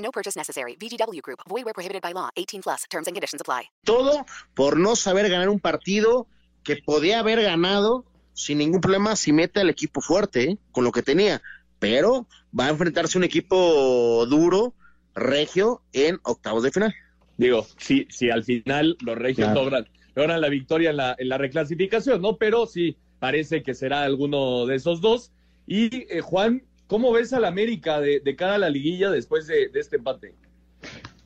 No purchase necessary. VGW Group. Void where prohibited by law. 18 plus. Terms and conditions apply. Todo por no saber ganar un partido que podía haber ganado sin ningún problema si mete al equipo fuerte, ¿eh? con lo que tenía. Pero va a enfrentarse un equipo duro, regio, en octavos de final. Digo, si, si al final los regios Claro. logran, logran la victoria en la, en la reclasificación, ¿no? Pero sí, parece que será alguno de esos dos. Y eh, Juan, ¿cómo ves al América de, de cara a la liguilla después de, este empate?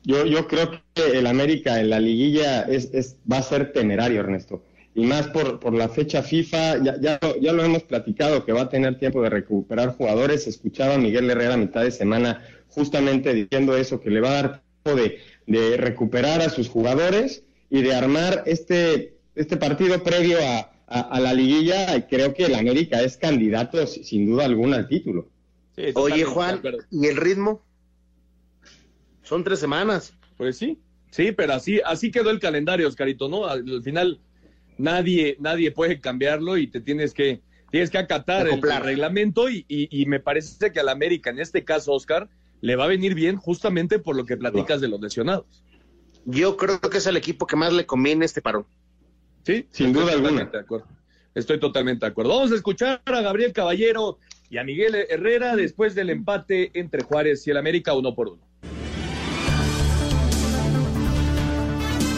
Yo, yo creo que el América en la liguilla es, es, va a ser temerario, Ernesto. Y más por, la fecha FIFA, ya, ya, ya lo hemos platicado, que va a tener tiempo de recuperar jugadores. Escuchaba a Miguel Herrera a mitad de semana justamente diciendo eso, que le va a dar tiempo de, recuperar a sus jugadores y de armar este, este partido previo a, a, la liguilla. Creo que el América es candidato, si- sin duda alguna, al título. Sí, Oye, Juan. ¿y el ritmo? Son tres semanas. Pues sí, sí, pero así, así quedó el calendario, Oscarito, ¿no? Al, al final nadie, nadie puede cambiarlo y te tienes que, tienes que acatar el, reglamento y, y- y me parece que al América, en este caso, Oscar, le va a venir bien justamente por lo que platicas de los lesionados. Yo creo que es el equipo que más le conviene este parón. Sí, Sin estoy duda alguna. totalmente de acuerdo. Estoy totalmente de acuerdo. Vamos a escuchar a Gabriel Caballero y a Miguel Herrera después del empate entre Juárez y el América uno por uno.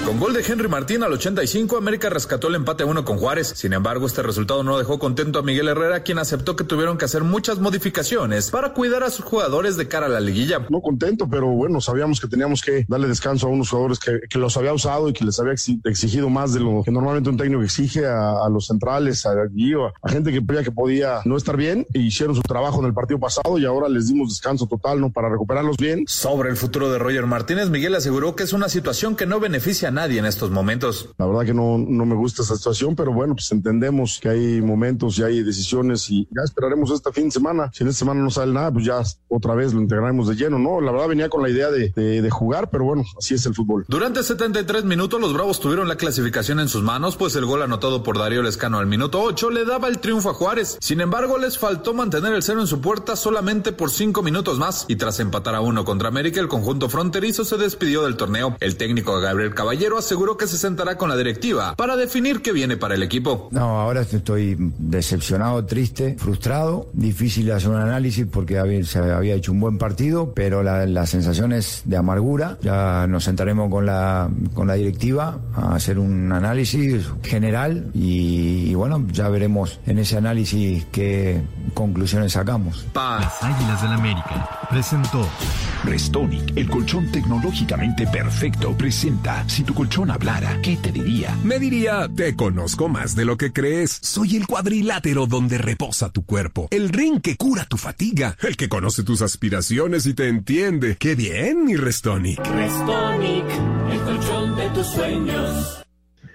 Con gol de Henry Martín al 85, América rescató el empate a uno con Juárez. Sin embargo, este resultado no dejó contento a Miguel Herrera, quien aceptó que tuvieron que hacer muchas modificaciones para cuidar a sus jugadores de cara a la liguilla. No contento, pero bueno, sabíamos que teníamos que darle descanso a unos jugadores que, que los había usado y que les había exi- exigido más de lo que normalmente un técnico exige a, a los centrales, a Guío, a gente que creía que podía no estar bien e hicieron su trabajo en el partido pasado y ahora les dimos descanso total, ¿no? Para recuperarlos bien. Sobre el futuro de Roger Martínez, Miguel aseguró que es una situación que no beneficia a nadie en estos momentos. La verdad que no, no me gusta esta situación, pero bueno, pues entendemos que hay momentos y hay decisiones y ya esperaremos este fin de semana. Si en esta semana no sale nada, pues ya otra vez lo integraremos de lleno, ¿no? La verdad venía con la idea de, de- de jugar, pero bueno, así es el fútbol. Durante 73 minutos los Bravos tuvieron la clasificación en sus manos, pues el gol anotado por Darío Lescano al minuto 8 le daba el triunfo a Juárez. Sin embargo, les faltó mantener el cero en su puerta solamente por 5 minutos más y tras empatar a uno contra América, el conjunto fronterizo se despidió del torneo. El técnico Gabriel Caballero aseguró que se sentará con la directiva para definir qué viene para el equipo. No, ahora estoy decepcionado, triste, frustrado, difícil hacer un análisis porque había- se había hecho un buen partido, pero la, la sensación es de amargura. Ya nos sentaremos con la, con la directiva a hacer un análisis general y, y bueno, ya veremos en ese análisis qué conclusiones sacamos. Las Águilas del América presentó Restonic, el colchón tecnológicamente perfecto, presenta Si tu colchón hablara, ¿qué te diría? Me diría, te conozco más de lo que crees. Soy el cuadrilátero donde reposa tu cuerpo. El ring que cura tu fatiga. El que conoce tus aspiraciones y te entiende. ¡Qué bien, mi Restonic! Restonic, el colchón de tus sueños.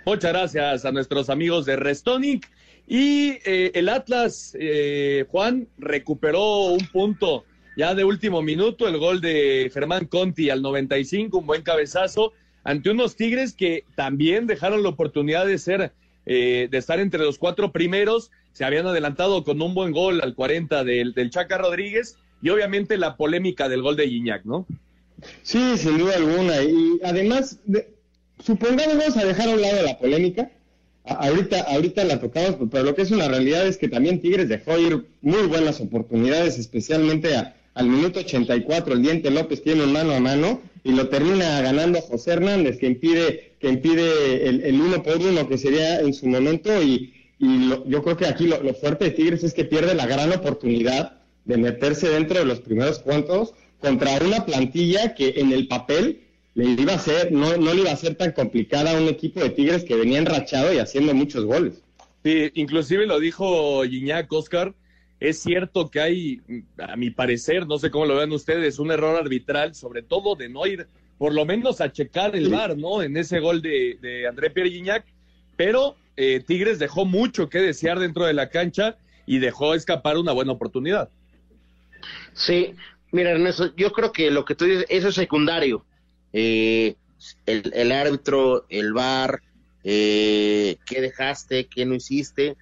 Muchas gracias a nuestros amigos de Restonic. Y eh, el Atlas, eh, Juan, recuperó un punto ya de último minuto, el gol de Germán Conti al 95, un buen cabezazo, ante unos Tigres que también dejaron la oportunidad de ser, eh, de estar entre los cuatro primeros, se habían adelantado con un buen gol al 40 del, del Chaca Rodríguez, y obviamente la polémica del gol de Guiñac, ¿no? Sí, sin duda alguna. Y además, de- supongamos a dejar a un lado la polémica. Ahorita, ahorita la tocamos, pero lo que es una realidad es que también Tigres dejó ir muy buenas oportunidades, especialmente a- al minuto 84. El Diente López tiene un mano a mano y lo termina ganando José Hernández, que impide, que impide el, el uno por uno que sería en su momento. Y, y lo- yo creo que aquí lo, lo fuerte de Tigres es que pierde la gran oportunidad de meterse dentro de los primeros cuantos contra una plantilla que en el papel le iba a ser, no, no le iba a ser tan complicada a un equipo de Tigres que venía enrachado y haciendo muchos goles. Sí, inclusive lo dijo Gignac Oscar, Es cierto que hay, a mi parecer, no sé cómo lo vean ustedes, un error arbitral, sobre todo de no ir por lo menos a checar el bar, ¿no? En ese gol de, de André Pierre Gignac, pero eh, Tigres dejó mucho que desear dentro de la cancha y dejó escapar una buena oportunidad. Sí, mira, Ernesto, yo creo que lo que tú dices, eso es secundario. Eh, el, el, árbitro, el bar, eh, qué dejaste, qué no hiciste.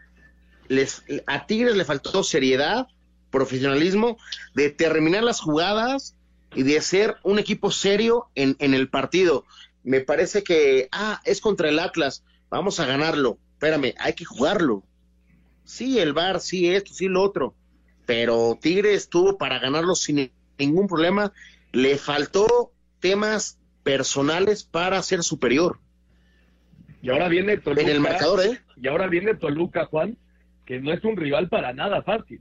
Les, a Tigres le faltó seriedad, profesionalismo, de terminar las jugadas y de ser un equipo serio en, en el partido. Me parece que, ah, es contra el Atlas, vamos a ganarlo. Espérame, hay que jugarlo. Sí, el bar, sí, esto, sí, lo otro. Pero Tigres tuvo para ganarlo sin ningún problema. Le faltó temas personales para ser superior. Y ahora viene Toluca. En el marcador, ¿eh? Y ahora viene Toluca, Juan, que no es un rival para nada fácil.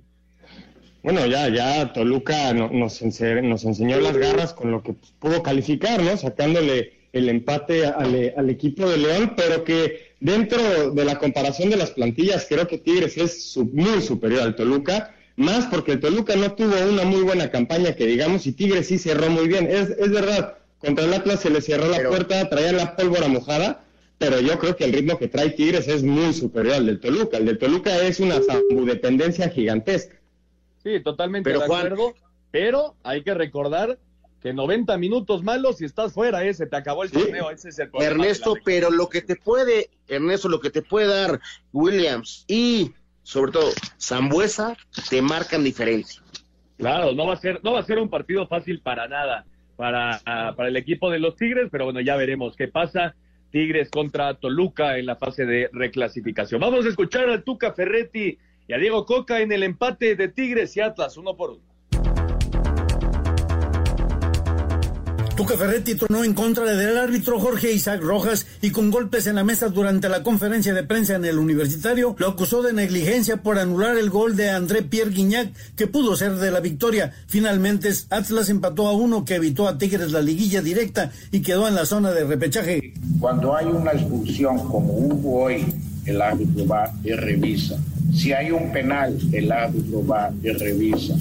Bueno, ya, ya Toluca no, nos, ense nos, enseñó las garras con lo que pudo calificar, ¿no? Sacándole el empate al, al, equipo de León, pero que dentro de la comparación de las plantillas, creo que Tigres es su, muy superior al Toluca, más porque el Toluca no tuvo una muy buena campaña, que digamos, y Tigres sí cerró muy bien. Es, es verdad, contra el Atlas se le cerró la pero, puerta, traía la pólvora mojada, pero yo creo que el ritmo que trae Tigres es muy superior al del Toluca. El del Toluca es una dependencia gigantesca. Sí, totalmente pero, de Juan, acuerdo. Pero hay que recordar que 90 minutos malos y estás fuera, ese te acabó el sí. torneo, ese es el problema. Ernesto, pero lo que te puede, Ernesto, lo que te puede dar Williams y sobre todo Zambuesa te marcan diferencia. Claro, no va a ser, no va a ser un partido fácil para nada para, para el equipo de los Tigres, pero bueno, ya veremos qué pasa. Tigres contra Toluca en la fase de reclasificación. Vamos a escuchar al Tuca Ferretti y a Diego Coca en el empate de Tigres y Atlas, uno por uno. Tuca Ferretti tronó en contra del árbitro Jorge Isaac Rojas y con golpes en la mesa durante la conferencia de prensa en el universitario lo acusó de negligencia por anular el gol de André Pierre Guignac que pudo ser de la victoria. Finalmente Atlas empató a uno que evitó a Tigres la liguilla directa y quedó en la zona de repechaje. Cuando hay una expulsión como hubo hoy, el árbitro va y revisa. Si hay un penal, el árbitro va y revisa.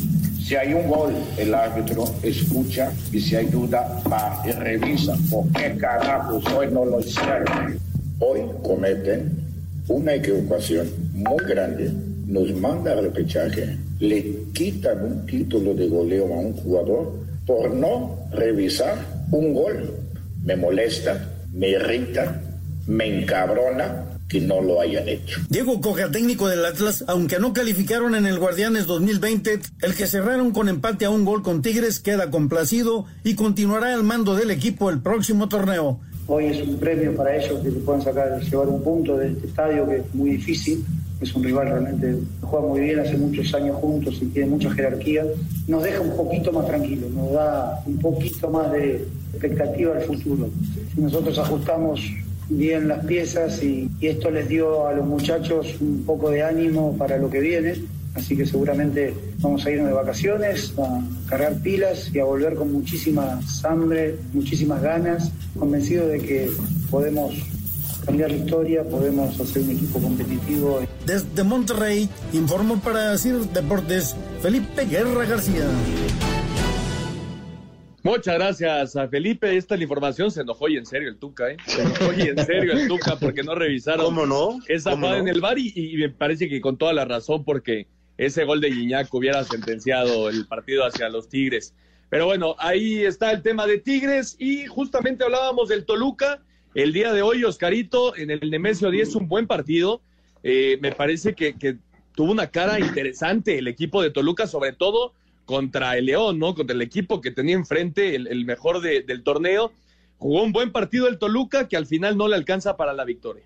Si hay un gol, el árbitro escucha y si hay duda, y revisa. ¿Por qué carajos hoy no lo hicieron? Hoy cometen una equivocación muy grande, nos manda al repechaje, le quitan un título de goleo a un jugador por no revisar un gol. Me molesta, me irrita, me encabrona que no lo hayan hecho. Diego Coja, técnico del Atlas, aunque no calificaron en el Guardianes 2020, el que cerraron con empate a un gol con Tigres queda complacido y continuará al mando del equipo el próximo torneo. Hoy es un premio para ellos que se puedan sacar, llevar un punto de este estadio que es muy difícil. Es un rival realmente que juega muy bien, hace muchos años juntos y tiene mucha jerarquía. Nos deja un poquito más tranquilos, nos da un poquito más de expectativa al futuro. Si nosotros ajustamos bien las piezas y, esto les dio a los muchachos un poco de ánimo para lo que viene. Así que seguramente vamos a irnos de vacaciones, a cargar pilas y a volver con muchísima hambre, muchísimas ganas, convencido de que podemos cambiar la historia, podemos hacer un equipo competitivo. Desde Monterrey, informó para CIR Deportes Felipe Guerra García. Muchas gracias a Felipe. Esta es la información. Se enojó y en serio el Tuca, ¿eh? Se enojó y en serio el Tuca porque no revisaron ¿Cómo no? esa ¿Cómo jugada no? en el bar y, y, me parece que con toda la razón porque ese gol de Guiñac hubiera sentenciado el partido hacia los Tigres. Pero bueno, ahí está el tema de Tigres y justamente hablábamos del Toluca. El día de hoy, Oscarito, en el Nemesio 10, un buen partido. Eh, me parece que, que tuvo una cara interesante el equipo de Toluca, sobre todo contra el León, ¿no? Contra el equipo que tenía enfrente, el, mejor de, del torneo. Jugó un buen partido el Toluca que al final no le alcanza para la victoria.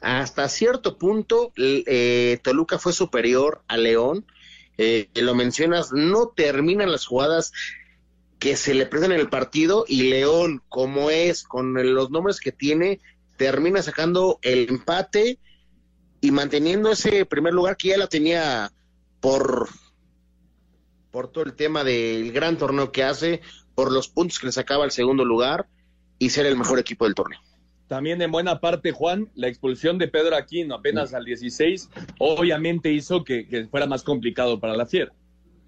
Hasta cierto punto, eh, Toluca fue superior a León. Eh, lo mencionas, no terminan las jugadas que se le presentan en el partido y León, como es, con los nombres que tiene, termina sacando el empate y manteniendo ese primer lugar que ya la tenía por por todo el tema del gran torneo que hace, por los puntos que le sacaba al segundo lugar y ser el mejor equipo del torneo. también en buena parte, Juan, la expulsión de Pedro Aquino apenas al 16, obviamente hizo que, que fuera más complicado para la Fiera.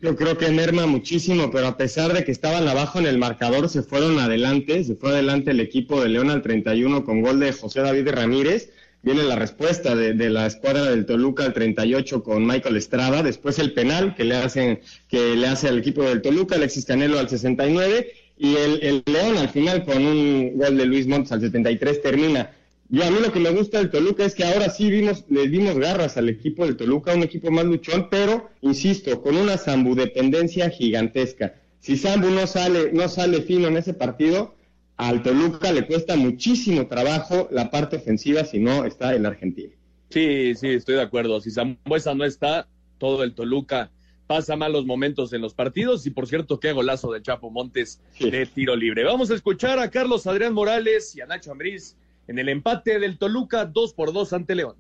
Yo creo que merma muchísimo, pero a pesar de que estaban abajo en el marcador, se fueron adelante, se fue adelante el equipo de León al 31 con gol de José David Ramírez. Viene la respuesta de, de la escuadra del Toluca al 38 con Michael Estrada, después el penal que le hacen, que le hace al equipo del Toluca, Alexis Canelo al 69 y el, el León al final con un gol de Luis Montes al 73 termina. Y a mí lo que me gusta del Toluca es que ahora sí vimos, le dimos garras al equipo del Toluca, un equipo más luchón, pero, insisto, con una dependencia gigantesca. Si Zambu no sale, no sale fino en ese partido, al Toluca le cuesta muchísimo trabajo la parte ofensiva si no está el argentino. Sí, sí, estoy de acuerdo. Si Zambuesa no está, todo el Toluca pasa malos momentos en los partidos. Y por cierto, qué golazo de Chapo Montes de tiro libre. Vamos a escuchar a Carlos Adrián Morales y a Nacho Ambriz en el empate del Toluca 2 por 2 ante León.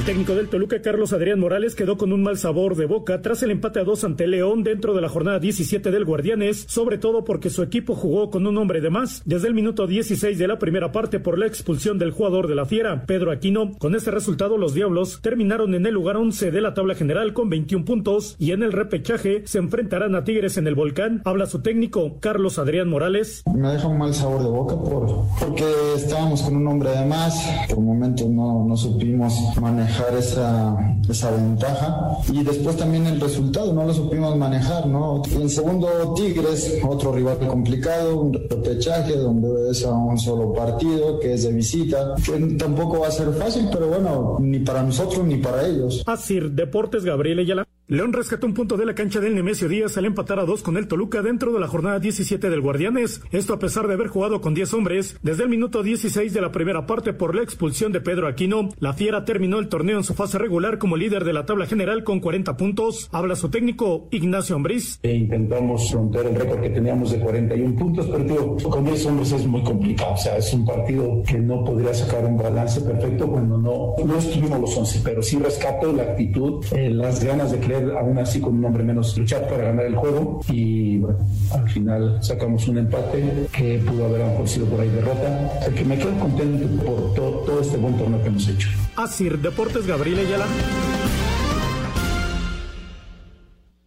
El técnico del Toluca, Carlos Adrián Morales, quedó con un mal sabor de boca tras el empate a dos ante León dentro de la jornada 17 del Guardianes, sobre todo porque su equipo jugó con un hombre de más desde el minuto 16 de la primera parte por la expulsión del jugador de la Fiera, Pedro Aquino. Con este resultado, los Diablos terminaron en el lugar 11 de la tabla general con 21 puntos y en el repechaje se enfrentarán a Tigres en el Volcán. Habla su técnico, Carlos Adrián Morales. Me deja un mal sabor de boca por, porque estábamos con un hombre de más. Por momentos no, no supimos manejar manejar esa, esa ventaja y después también el resultado, no lo supimos manejar, ¿no? En segundo, Tigres, otro rival complicado, un repechaje donde es a un solo partido, que es de visita, que tampoco va a ser fácil, pero bueno, ni para nosotros ni para ellos. Así, Deportes Gabriel Ayala. León rescató un punto de la cancha del Nemesio Díaz al empatar a dos con el Toluca dentro de la jornada 17 del Guardianes. Esto a pesar de haber jugado con 10 hombres desde el minuto 16 de la primera parte por la expulsión de Pedro Aquino. La Fiera terminó el torneo en su fase regular como líder de la tabla general con 40 puntos. Habla su técnico Ignacio Ambriz. E intentamos romper el récord que teníamos de 41 puntos, pero con 10 hombres es muy complicado. O sea, es un partido que no podría sacar un balance perfecto cuando no, no estuvimos los 11, pero sí rescato la actitud, eh, las ganas de creer aún así con un hombre menos luchar para ganar el juego y bueno, al final sacamos un empate que pudo haber a sido por ahí derrota. O que me quedo contento por todo este buen torneo que hemos hecho. Así, Deportes Gabriel Ayala.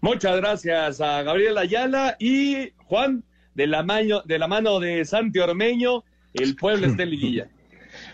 Muchas gracias a Gabriel Ayala y Juan, de la, mano, de la mano de Santi Ormeño, el pueblo está en liguilla.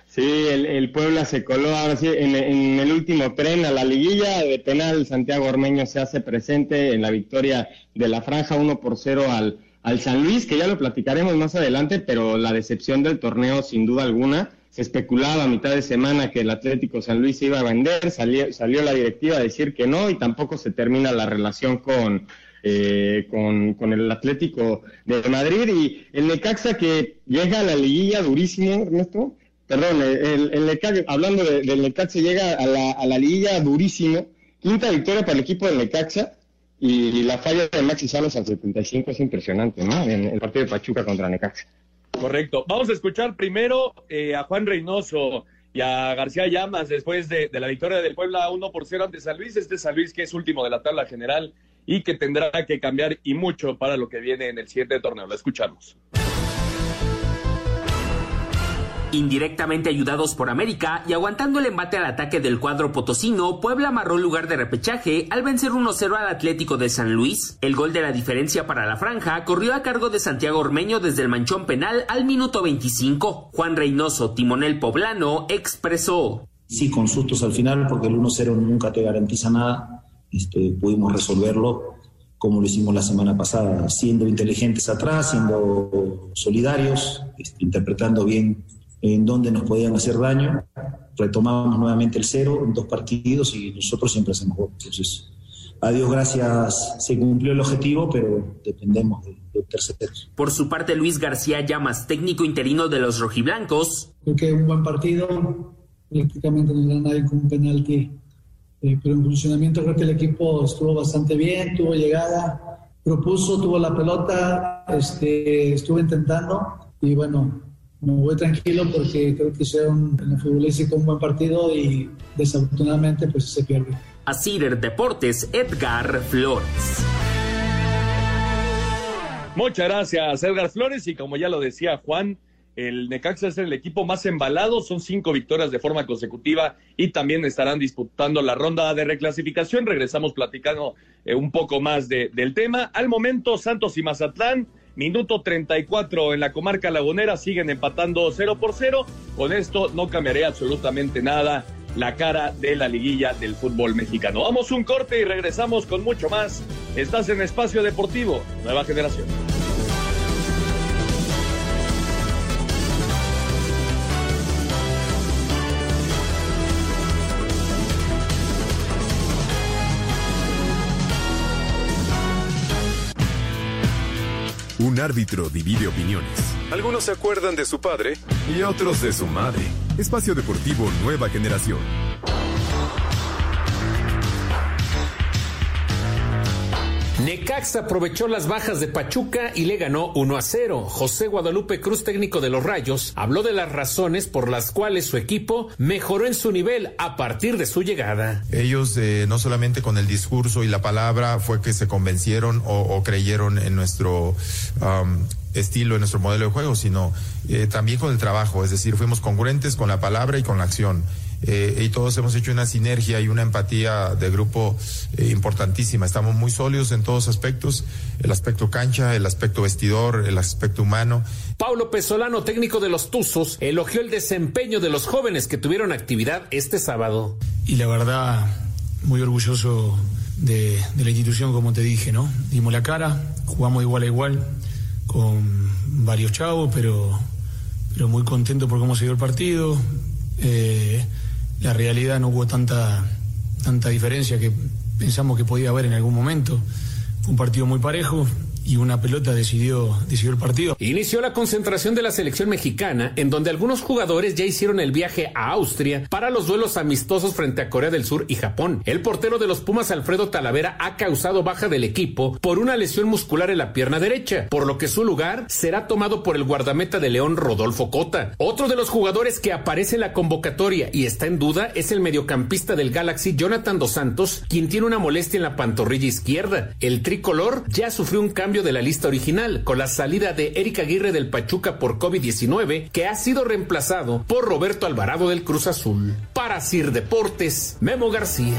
Sí, el, el, Puebla se coló ahora sí en, el último tren a la liguilla de penal. Santiago Ormeño se hace presente en la victoria de la franja 1 por 0 al, al San Luis, que ya lo platicaremos más adelante, pero la decepción del torneo sin duda alguna. Se especulaba a mitad de semana que el Atlético San Luis se iba a vender, salió, salió la directiva a decir que no y tampoco se termina la relación con, eh, con, con, el Atlético de Madrid y el Necaxa que llega a la liguilla durísimo, Ernesto, perdón, el, el hablando del Necaxa, llega a la, a la liguilla durísimo. Quinta victoria para el equipo del Necaxa y la falla de Maxi Salas al 75 es impresionante, ¿no? En el partido de Pachuca contra Necaxa. Correcto. Vamos a escuchar primero eh, a Juan Reynoso y a García Llamas después de, de, la victoria del Puebla 1 por 0 ante San Luis. Este San Luis que es último de la tabla general y que tendrá que cambiar y mucho para lo que viene en el siguiente torneo. Lo escuchamos. Indirectamente ayudados por América y aguantando el embate al ataque del cuadro potosino, Puebla amarró lugar de repechaje al vencer 1-0 al Atlético de San Luis. El gol de la diferencia para la franja corrió a cargo de Santiago Ormeño desde el manchón penal al minuto 25. Juan Reynoso, timonel poblano, expresó. Sí, con sustos al final, porque el 1-0 nunca te garantiza nada. Este, pudimos resolverlo como lo hicimos la semana pasada, siendo inteligentes atrás, siendo solidarios, este, interpretando bien en donde nos podían hacer daño. Retomamos nuevamente el cero en dos partidos y nosotros siempre hacemos gol. Entonces, a Dios gracias, se cumplió el objetivo, pero dependemos de, de, terceros. Por su parte, Luis García Llamas, técnico interino de los rojiblancos. Creo que un buen partido, prácticamente no era nadie con un penalti, eh, pero en funcionamiento creo que el equipo estuvo bastante bien, tuvo llegada, propuso, tuvo la pelota, este, estuvo intentando y bueno, me voy tranquilo porque creo que hicieron en el futbolístico un buen partido y desafortunadamente pues se pierde. Así Deportes, Edgar Flores. Muchas gracias, Edgar Flores. Y como ya lo decía Juan, el Necaxa es el equipo más embalado, son cinco victorias de forma consecutiva y también estarán disputando la ronda de reclasificación. Regresamos platicando eh, un poco más de, del tema. Al momento, Santos y Mazatlán, minuto 34 en la comarca lagunera, siguen empatando 0 por 0. Con esto no cambiaría absolutamente nada la cara de la liguilla del fútbol mexicano. Vamos un corte y regresamos con mucho más. Estás en Espacio Deportivo, Nueva Generación. Un árbitro divide opiniones. Algunos se acuerdan de su padre y otros de su madre. Espacio Deportivo Nueva Generación. Necaxa aprovechó las bajas de Pachuca y le ganó 1 a 0. José Guadalupe Cruz, técnico de los Rayos, habló de las razones por las cuales su equipo mejoró en su nivel a partir de su llegada. Ellos eh, no solamente con el discurso y la palabra fue que se convencieron o, creyeron en nuestro estilo, en nuestro modelo de juego, sino eh, también con el trabajo, es decir, fuimos congruentes con la palabra y con la acción. Eh, y todos hemos hecho una sinergia y una empatía de grupo eh, importantísima. Estamos muy sólidos en todos aspectos, el aspecto cancha, el aspecto vestidor, el aspecto humano. Paulo Pesolano, técnico de los Tuzos, elogió el desempeño de los jóvenes que tuvieron actividad este sábado. Y la verdad, muy orgulloso de, de la institución, como te dije, ¿no? Dimos la cara, jugamos igual a igual con varios chavos, pero, pero muy contento por cómo se dio el partido. Eh, la realidad no hubo tanta, tanta diferencia que pensamos que podía haber en algún momento. Fue un partido muy parejo y una pelota decidió, decidió el partido. Inició la concentración de la selección mexicana, en donde algunos jugadores ya hicieron el viaje a Austria para los duelos amistosos frente a Corea del Sur y Japón. El portero de los Pumas, Alfredo Talavera, ha causado baja del equipo por una lesión muscular en la pierna derecha, por lo que su lugar será tomado por el guardameta de León, Rodolfo Cota. Otro de los jugadores que aparece en la convocatoria y está en duda es el mediocampista del Galaxy, Jonathan Dos Santos, quien tiene una molestia en la pantorrilla izquierda. El tricolor ya sufrió un cambio de la lista original, con la salida de Eric Aguirre del Pachuca por COVID-19, que ha sido reemplazado por Roberto Alvarado del Cruz Azul. Para Sir Deportes, Memo García.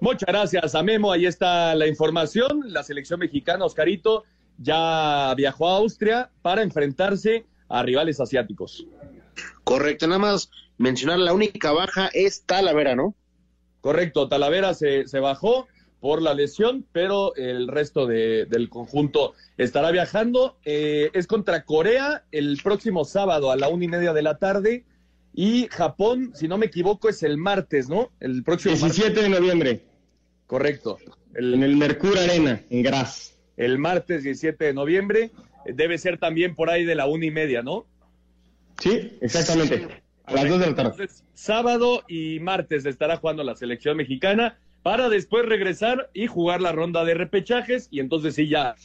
Muchas gracias a Memo, ahí está la información. La selección mexicana, Oscarito, ya viajó a Austria para enfrentarse a rivales asiáticos. Correcto, nada más mencionar la única baja es Talavera, ¿no? Correcto, Talavera se, se bajó por la lesión, pero el resto de, del conjunto estará viajando. Eh, es contra Corea el próximo sábado a la una y media de la tarde. Y Japón, si no me equivoco, es el martes, ¿no? El próximo 17 martes. de noviembre. Correcto. El, en el Mercur Arena, en Graz. El martes 17 de noviembre. Debe ser también por ahí de la una y media, ¿no? Sí, exactamente. A las dos de la tarde. Entonces, sábado y martes estará jugando la selección mexicana para después regresar y jugar la ronda de repechajes y entonces sí ya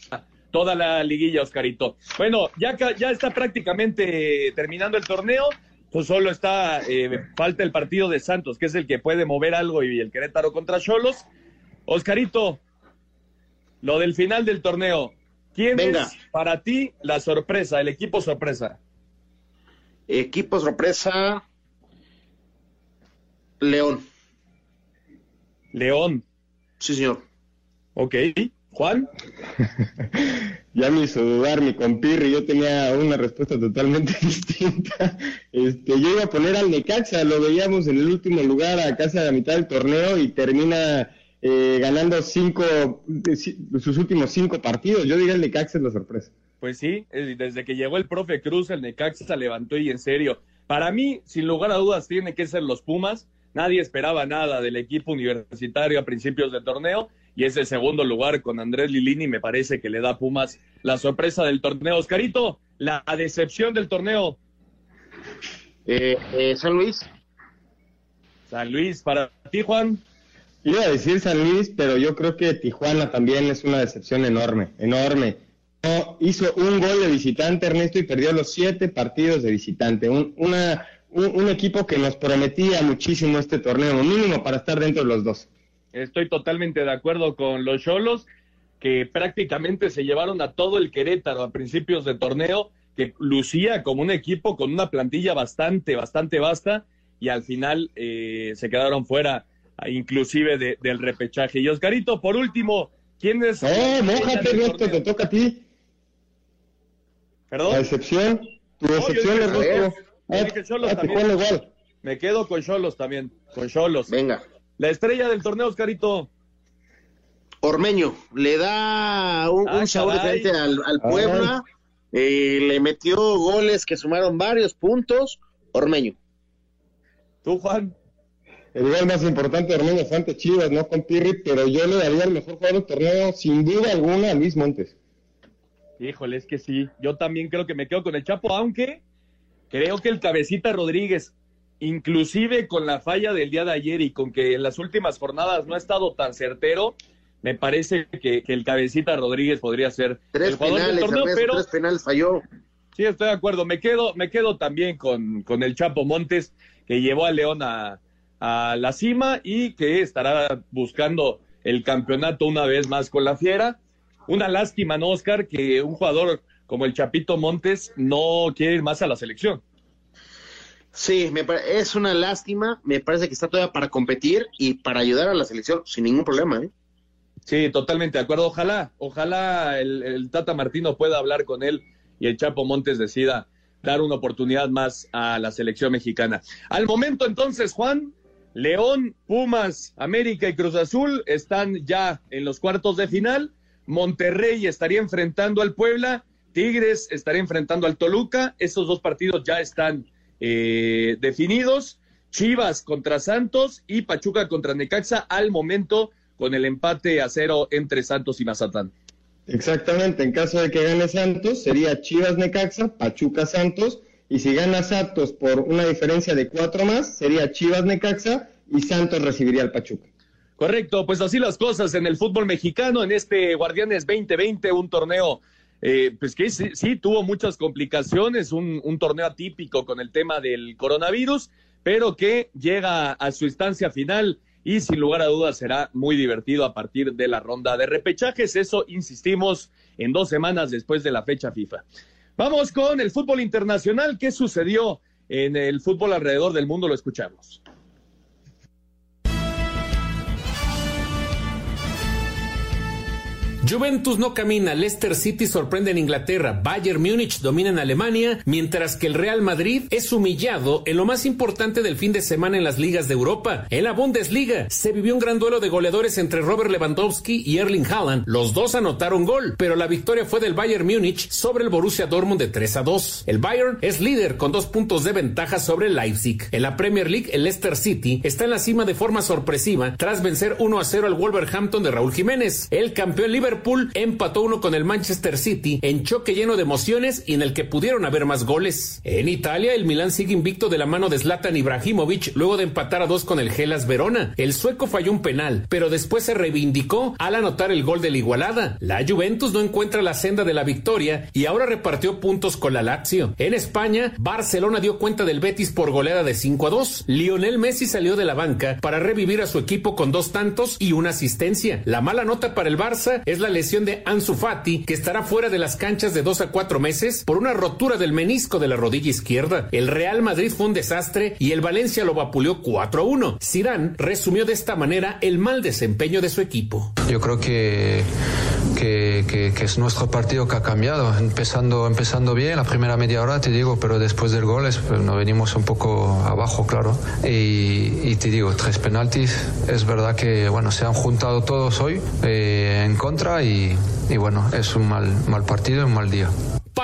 toda la liguilla, Oscarito. Bueno, ya, ya está prácticamente terminando el torneo, pues solo está, eh, falta el partido de Santos, que es el que puede mover algo y el Querétaro contra Cholos. Oscarito, lo del final del torneo, ¿quién Venga. es para ti la sorpresa, el equipo sorpresa? Equipo sorpresa, León. León. Sí, señor. Ok. Juan. ya me hizo dudar mi compirri, yo tenía una respuesta totalmente distinta. Este, yo iba a poner al Necaxa, lo veíamos en el último lugar a casi a la mitad del torneo y termina eh, ganando cinco, sus últimos cinco partidos. Yo diría el Necaxa es la sorpresa. Pues sí, desde que llegó el profe Cruz, el Necaxa se levantó y en serio. Para mí, sin lugar a dudas, tiene que ser los Pumas. Nadie esperaba nada del equipo universitario a principios del torneo y ese segundo lugar con Andrés Lilini me parece que le da a Pumas la sorpresa del torneo. Oscarito, la decepción del torneo. Eh, eh, San Luis. San Luis, para ti, Juan. Iba a decir San Luis, pero yo creo que Tijuana también es una decepción enorme, enorme. Hizo un gol de visitante, Ernesto, y perdió los siete partidos de visitante. Un, una, un, un, equipo que nos prometía muchísimo este torneo, mínimo para estar dentro de los dos. Estoy totalmente de acuerdo con los Cholos, que prácticamente se llevaron a todo el Querétaro a principios de torneo, que lucía como un equipo con una plantilla bastante, bastante vasta, y al final eh, se quedaron fuera, inclusive del repechaje. Y Oscarito, por último, ¿quién es? No, mójate, te toca a ti. ¿Perdón? La excepción, tu excepción es Rosco. Ah, Me quedo con Cholos también, con Cholos. Venga. La estrella del torneo, Oscarito. Ormeño, le da un, ah, sabor diferente al, Puebla, eh, le metió goles que sumaron varios puntos. Ormeño. ¿Tú, Juan? El gol más importante de Ormeño fue ante Chivas, no con Pirri, pero yo le daría el mejor jugador del torneo, sin duda alguna, a Luis Montes. Híjole, es que sí. Yo también creo que me quedo con el Chapo, aunque creo que el cabecita Rodríguez, inclusive con la falla del día de ayer y con que en las últimas jornadas no ha estado tan certero, me parece que, el cabecita Rodríguez podría ser el jugador del torneo, pero tres penales falló. Sí, estoy de acuerdo. Me quedo, me quedo también con, con el Chapo Montes, que llevó a León a, a la cima y que estará buscando el campeonato una vez más con la Fiera. Una lástima, ¿no, Oscar? Que un jugador como el Chapito Montes no quiere ir más a la selección. Sí, me es una lástima. Me parece que está todavía para competir y para ayudar a la selección sin ningún problema. ¿eh? Sí, totalmente de acuerdo. Ojalá, ojalá el, Tata Martino pueda hablar con él y el Chapo Montes decida dar una oportunidad más a la selección mexicana. Al momento entonces, Juan, León, Pumas, América y Cruz Azul están ya en los cuartos de final. Monterrey estaría enfrentando al Puebla Tigres estaría enfrentando al Toluca. Esos dos partidos ya están eh, definidos. Chivas contra Santos y Pachuca contra Necaxa al momento con el empate a cero entre Santos y Mazatán. Exactamente, en caso de que gane Santos sería Chivas Necaxa, Pachuca Santos y si gana Santos por una diferencia de cuatro más sería Chivas Necaxa y Santos recibiría al Pachuca. Correcto, pues así las cosas en el fútbol mexicano en este Guardianes 2020, un torneo eh, pues que sí, tuvo muchas complicaciones, un, torneo atípico con el tema del coronavirus, pero que llega a su instancia final y sin lugar a dudas será muy divertido a partir de la ronda de repechajes. Eso, insistimos, en dos semanas después de la fecha FIFA. Vamos con el fútbol internacional. ¿Qué sucedió en el fútbol alrededor del mundo? Lo escuchamos. Juventus no camina, Leicester City sorprende en Inglaterra, Bayern Múnich domina en Alemania, mientras que el Real Madrid es humillado en lo más importante del fin de semana en las ligas de Europa. En la Bundesliga se vivió un gran duelo de goleadores entre Robert Lewandowski y Erling Haaland. Los dos anotaron gol, pero la victoria fue del Bayern Múnich sobre el Borussia Dortmund de 3 a 2. El Bayern es líder con dos puntos de ventaja sobre Leipzig. En la Premier League, el Leicester City está en la cima de forma sorpresiva tras vencer 1 a 0 al Wolverhampton de Raúl Jiménez. El campeón Liverpool Liverpool empató uno con el Manchester City en choque lleno de emociones y en el que pudieron haber más goles. En Italia, el Milán sigue invicto de la mano de Zlatan Ibrahimovic luego de empatar a dos con el Gelas Verona. El sueco falló un penal, pero después se reivindicó al anotar el gol de la igualada. La Juventus no encuentra la senda de la victoria y ahora repartió puntos con la Lazio. En España, Barcelona dio cuenta del Betis por goleada de 5 a 2. Lionel Messi salió de la banca para revivir a su equipo con dos tantos y una asistencia. La mala nota para el Barça es la lesión de Ansu Fati, que estará fuera de las canchas de dos a cuatro meses por una rotura del menisco de la rodilla izquierda. El Real Madrid fue un desastre y el Valencia lo vapuleó 4 a 1. Zidane resumió de esta manera el mal desempeño de su equipo. Yo creo que que, es nuestro partido que ha cambiado. Empezando, empezando bien, la primera media hora te digo, pero después del gol pues, nos venimos un poco abajo, claro. Y, te digo, tres penaltis. Es verdad que bueno, se han juntado todos hoy eh, en contra y, y bueno, es un mal, mal partido un mal día.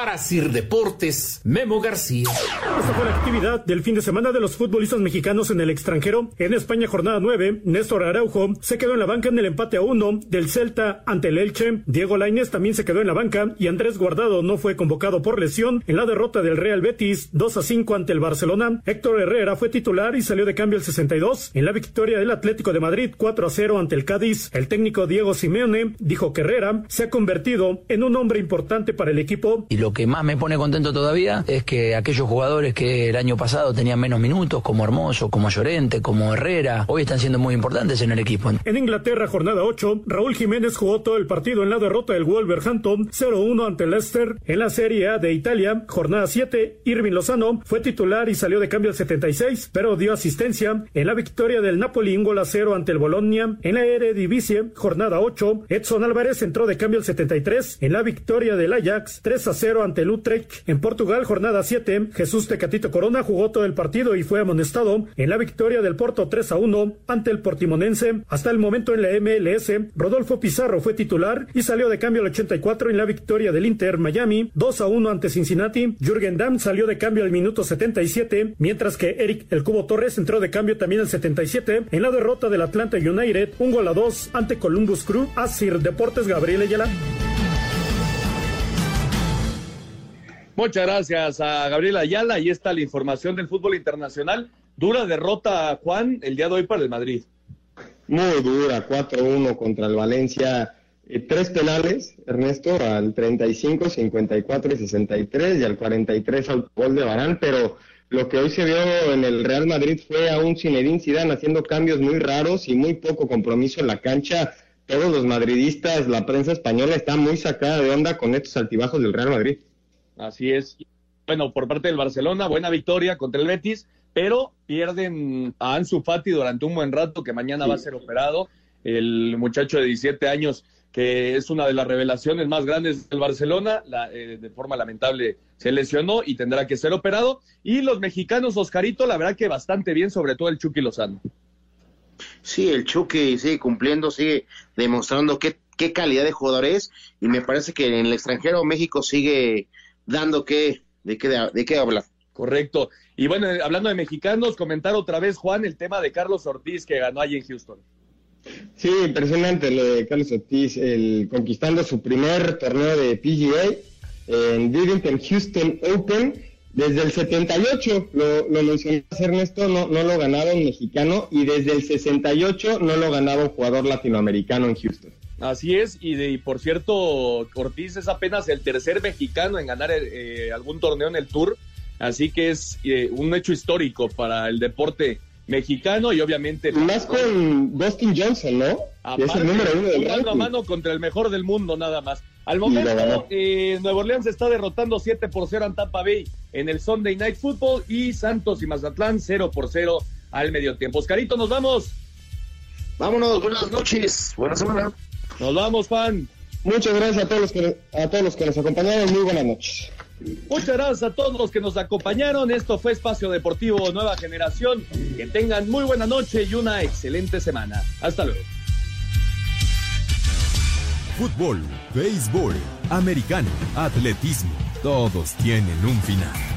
Para Sir Deportes, Memo García. Esta fue la actividad del fin de semana de los futbolistas mexicanos en el extranjero. En España, jornada 9, Néstor Araujo se quedó en la banca en el empate a 1 del Celta ante el Elche. Diego Lainez también se quedó en la banca y Andrés Guardado no fue convocado por lesión en la derrota del Real Betis 2 a 5 ante el Barcelona. Héctor Herrera fue titular y salió de cambio el 62. En la victoria del Atlético de Madrid 4 a 0 ante el Cádiz, el técnico Diego Simeone dijo que Herrera se ha convertido en un hombre importante para el equipo lo que más me pone contento todavía es que aquellos jugadores que el año pasado tenían menos minutos, como Hermoso, como Llorente, como Herrera, hoy están siendo muy importantes en el equipo. En Inglaterra, jornada 8, Raúl Jiménez jugó todo el partido en la derrota del Wolverhampton 0-1 ante Leicester. En la Serie A de Italia, jornada 7, Irving Lozano fue titular y salió de cambio al 76, pero dio asistencia en la victoria del Napoli un gol a 0 ante el Bologna. En la Eredivisie, jornada 8, Edson Álvarez entró de cambio al 73 en la victoria del Ajax 3 a 0 ante el Utrecht. En Portugal, jornada 7, Jesús Tecatito Corona jugó todo el partido y fue amonestado en la victoria del Porto 3 a 1 ante el Portimonense. Hasta el momento en la MLS, Rodolfo Pizarro fue titular y salió de cambio al 84 en la victoria del Inter Miami 2 a 1 ante Cincinnati. Jürgen Damm salió de cambio al minuto 77, mientras que Eric El Cubo Torres entró de cambio también al 77 en la derrota del Atlanta United, un gol a 2 ante Columbus Crew. Asir Deportes Gabriel Ayala. Muchas gracias a Gabriel Ayala. Ahí está la información del fútbol internacional. Dura derrota, Juan, el día de hoy para el Madrid. Muy dura, 4-1 contra el Valencia. Eh, tres penales, Ernesto, al 35, 54 y 63 y al 43 al gol de Barán, pero lo que hoy se vio en el Real Madrid fue a un Zinedine Zidane haciendo cambios muy raros y muy poco compromiso en la cancha. Todos los madridistas, la prensa española está muy sacada de onda con estos altibajos del Real Madrid. Así es. Bueno, por parte del Barcelona, buena victoria contra el Betis, pero pierden a Ansu Fati durante un buen rato, que mañana va a ser operado. El muchacho de 17 años, que es una de las revelaciones más grandes del Barcelona, la, eh, de forma lamentable se lesionó y tendrá que ser operado. Y los mexicanos, Oscarito, la verdad que bastante bien, sobre todo el Chucky Lozano. Sí, el Chucky sigue cumpliendo, sigue demostrando qué, qué calidad de jugador es y me parece que en el extranjero México sigue dando que, de qué, de qué hablar. Correcto. Y bueno, hablando de mexicanos, comentar otra vez, Juan, el tema de Carlos Ortiz que ganó allí en Houston. Sí, impresionante lo de Carlos Ortiz, el, conquistando su primer torneo de PGA en Bridgington Houston Open. Desde el 78, lo, lo mencionaste Ernesto, no, no lo ganaba un mexicano y desde el 68 no lo ganaba un jugador latinoamericano en Houston. Así es, y, de, y por cierto, Ortiz es apenas el tercer mexicano en ganar eh, algún torneo en el Tour, así que es eh, un hecho histórico para el deporte mexicano y obviamente... Más con Dustin Johnson, ¿no? Que es el número uno del mano a mano contra el mejor del mundo, nada más. Al momento, eh, Nuevo Orleans está derrotando 7 por 0 a Tampa Bay en el Sunday Night Football y Santos y Mazatlán 0 por 0 al medio tiempo. Oscarito, nos vamos. Vámonos, buenas noches, buena semana. Nos vamos, Juan. Muchas gracias a todos los que, a todos los que nos acompañaron. Muy buenas noches. Muchas gracias a todos los que nos acompañaron. Esto fue Espacio Deportivo Nueva Generación. Que tengan muy buena noche y una excelente semana. Hasta luego. Fútbol, béisbol, americano, atletismo, todos tienen un final.